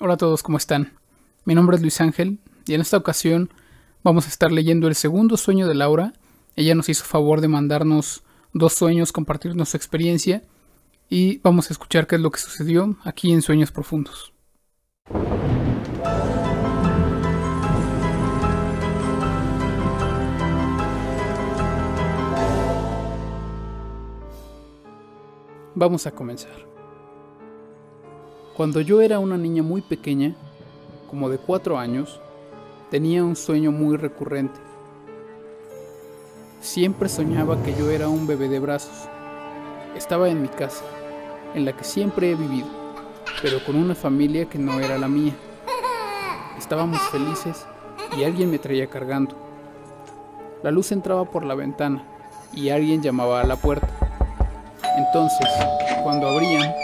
Hola a todos, ¿cómo están? Mi nombre es Luis Ángel y en esta ocasión vamos a estar leyendo el segundo sueño de Laura. Ella nos hizo favor de mandarnos dos sueños, compartirnos su experiencia y vamos a escuchar qué es lo que sucedió aquí en Sueños Profundos. Vamos a comenzar. Cuando yo era una niña muy pequeña, como de cuatro años, tenía un sueño muy recurrente. Siempre soñaba que yo era un bebé de brazos. Estaba en mi casa, en la que siempre he vivido, pero con una familia que no era la mía. Estábamos felices y alguien me traía cargando. La luz entraba por la ventana y alguien llamaba a la puerta. Entonces, cuando abrían,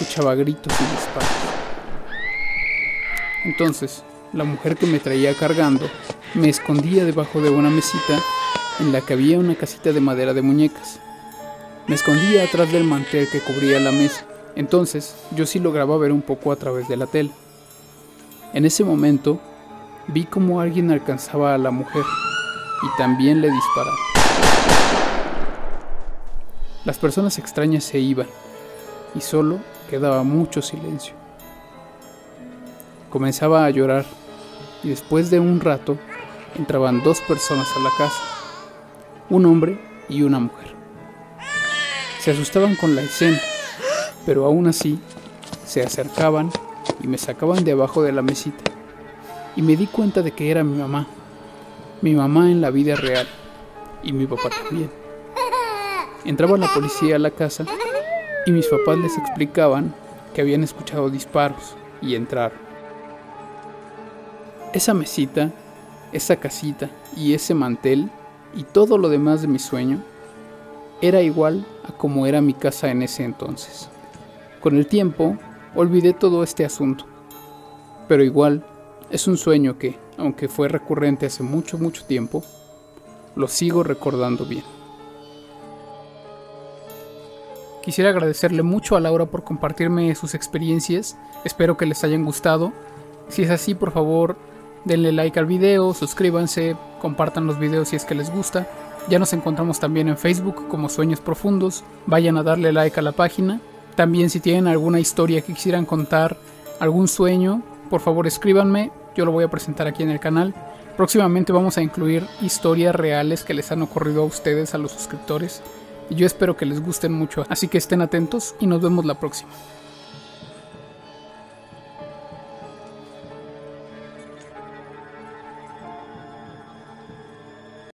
escuchaba gritos y disparos. Entonces, la mujer que me traía cargando me escondía debajo de una mesita en la que había una casita de madera de muñecas. Me escondía atrás del mantel que cubría la mesa. Entonces, yo sí lograba ver un poco a través de la tela. En ese momento, vi como alguien alcanzaba a la mujer y también le disparaba. Las personas extrañas se iban y solo quedaba mucho silencio. Comenzaba a llorar y después de un rato entraban dos personas a la casa, un hombre y una mujer. Se asustaban con la escena, pero aún así se acercaban y me sacaban de abajo de la mesita. Y me di cuenta de que era mi mamá, mi mamá en la vida real y mi papá también. Entraba la policía a la casa y mis papás les explicaban que habían escuchado disparos y entraron. Esa mesita, esa casita y ese mantel y todo lo demás de mi sueño era igual a como era mi casa en ese entonces. Con el tiempo olvidé todo este asunto, pero igual es un sueño que, aunque fue recurrente hace mucho, mucho tiempo, lo sigo recordando bien. Quisiera agradecerle mucho a Laura por compartirme sus experiencias. Espero que les hayan gustado. Si es así, por favor, denle like al video, suscríbanse, compartan los videos si es que les gusta. Ya nos encontramos también en Facebook como Sueños Profundos. Vayan a darle like a la página. También si tienen alguna historia que quisieran contar, algún sueño, por favor escríbanme. Yo lo voy a presentar aquí en el canal. Próximamente vamos a incluir historias reales que les han ocurrido a ustedes, a los suscriptores yo espero que les gusten mucho, así que estén atentos y nos vemos la próxima.